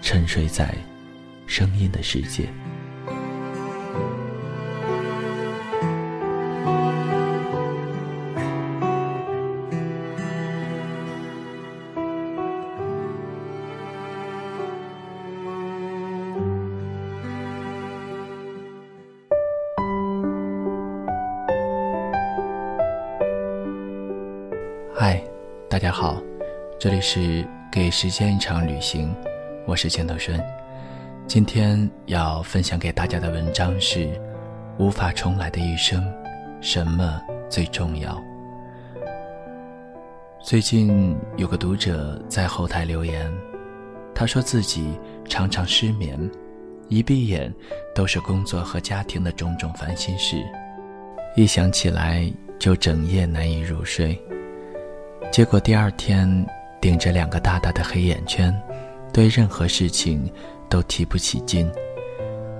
沉睡在声音的世界。嗨，大家好，这里是给时间一场旅行，我是钱德顺。今天要分享给大家的文章是《无法重来的一生》，什么最重要？最近有个读者在后台留言，他说自己常常失眠，一闭眼都是工作和家庭的种种烦心事，一想起来就整夜难以入睡。结果第二天，顶着两个大大的黑眼圈，对任何事情都提不起劲，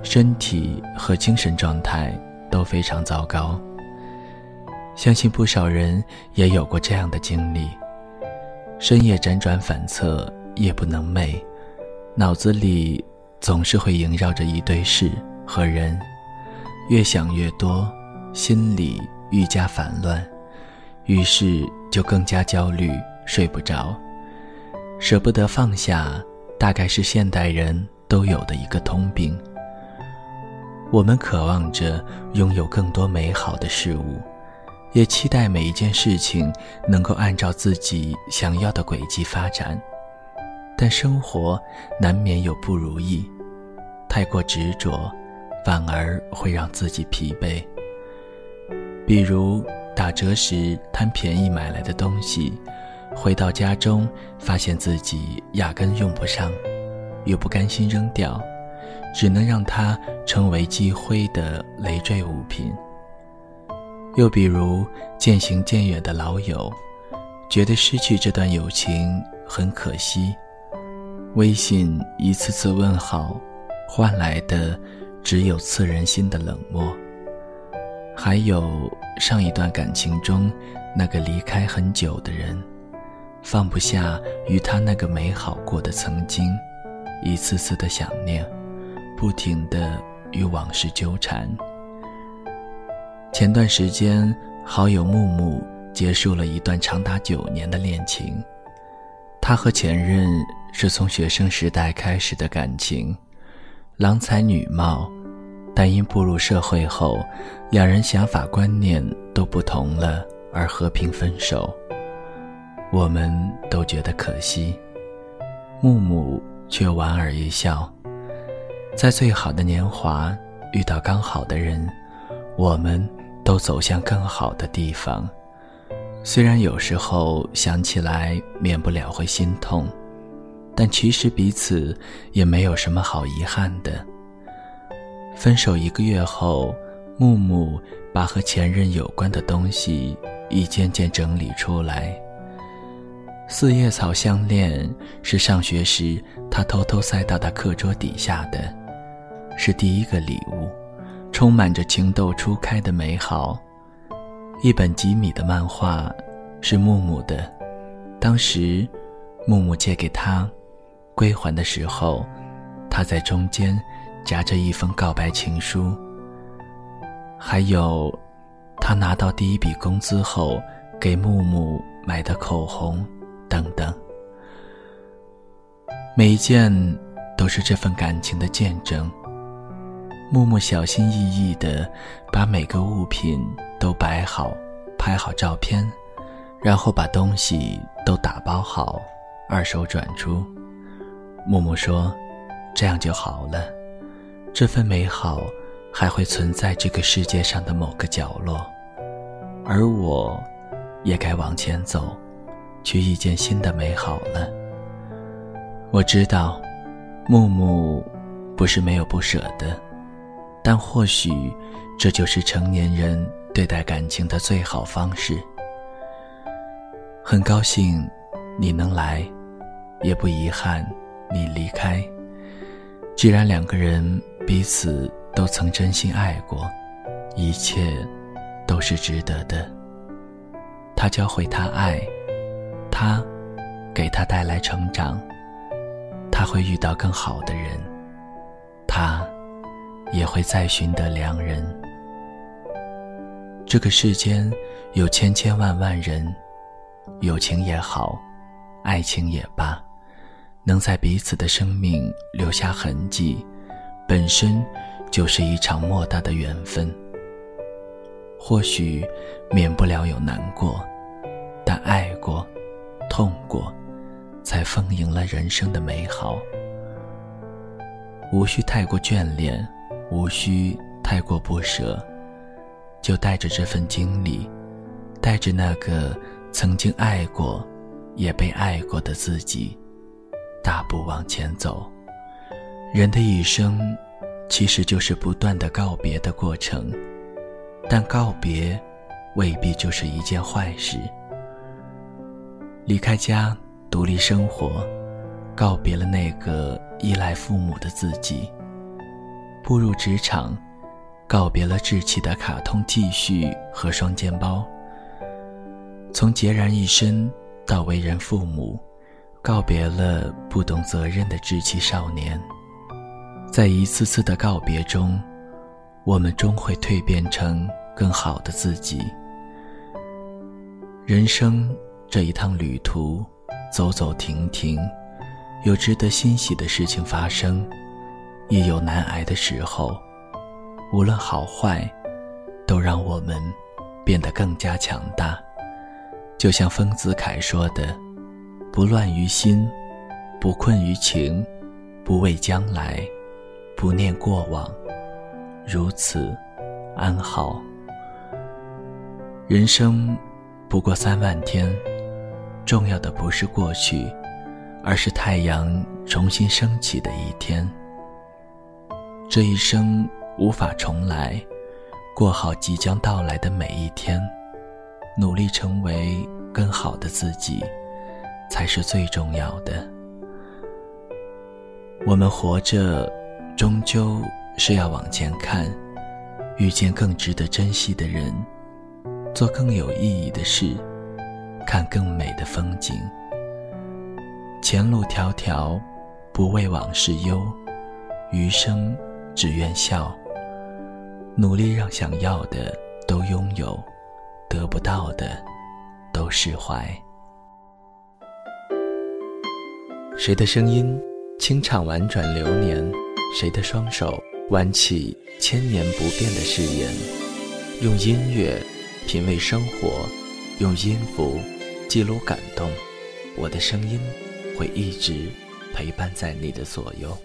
身体和精神状态都非常糟糕。相信不少人也有过这样的经历：深夜辗转反侧，夜不能寐，脑子里总是会萦绕着一堆事和人，越想越多，心里愈加烦乱。于是就更加焦虑，睡不着，舍不得放下，大概是现代人都有的一个通病。我们渴望着拥有更多美好的事物，也期待每一件事情能够按照自己想要的轨迹发展，但生活难免有不如意，太过执着，反而会让自己疲惫。比如。打折时贪便宜买来的东西，回到家中发现自己压根用不上，又不甘心扔掉，只能让它成为积灰的累赘物品。又比如渐行渐远的老友，觉得失去这段友情很可惜，微信一次次问好，换来的只有刺人心的冷漠。还有上一段感情中，那个离开很久的人，放不下与他那个美好过的曾经，一次次的想念，不停的与往事纠缠。前段时间，好友木木结束了一段长达九年的恋情，他和前任是从学生时代开始的感情，郎才女貌。但因步入社会后，两人想法观念都不同了，而和平分手。我们都觉得可惜，木木却莞尔一笑。在最好的年华遇到刚好的人，我们都走向更好的地方。虽然有时候想起来免不了会心痛，但其实彼此也没有什么好遗憾的。分手一个月后，木木把和前任有关的东西一件件整理出来。四叶草项链是上学时他偷偷塞到他课桌底下的，是第一个礼物，充满着情窦初开的美好。一本吉米的漫画是木木的，当时木木借给他，归还的时候，他在中间。夹着一封告白情书，还有他拿到第一笔工资后给木木买的口红，等等。每一件都是这份感情的见证。木木小心翼翼地把每个物品都摆好，拍好照片，然后把东西都打包好，二手转出。木木说：“这样就好了，这份美好还会存在这个世界上的某个角落，而我，也该往前走，去遇见新的美好了。”我知道，木木不是没有不舍的。但或许，这就是成年人对待感情的最好方式。很高兴你能来，也不遗憾你离开。既然两个人彼此都曾真心爱过，一切都是值得的。他教会他爱，他给他带来成长，他会遇到更好的人，他。也会再寻得良人。这个世间有千千万万人，友情也好，爱情也罢，能在彼此的生命留下痕迹，本身就是一场莫大的缘分。或许免不了有难过，但爱过、痛过，才丰盈了人生的美好。无需太过眷恋。无需太过不舍，就带着这份经历，带着那个曾经爱过，也被爱过的自己，大步往前走。人的一生，其实就是不断的告别的过程，但告别，未必就是一件坏事。离开家，独立生活，告别了那个依赖父母的自己。步入职场，告别了稚气的卡通 T 恤和双肩包。从孑然一身到为人父母，告别了不懂责任的稚气少年。在一次次的告别中，我们终会蜕变成更好的自己。人生这一趟旅途，走走停停，有值得欣喜的事情发生。也有难挨的时候，无论好坏，都让我们变得更加强大。就像丰子恺说的：“不乱于心，不困于情，不畏将来，不念过往，如此安好。”人生不过三万天，重要的不是过去，而是太阳重新升起的一天。这一生无法重来，过好即将到来的每一天，努力成为更好的自己，才是最重要的。我们活着，终究是要往前看，遇见更值得珍惜的人，做更有意义的事，看更美的风景。前路迢迢，不为往事忧，余生。只愿笑，努力让想要的都拥有，得不到的都释怀。谁的声音清唱婉转流年？谁的双手挽起千年不变的誓言？用音乐品味生活，用音符记录感动。我的声音会一直陪伴在你的左右。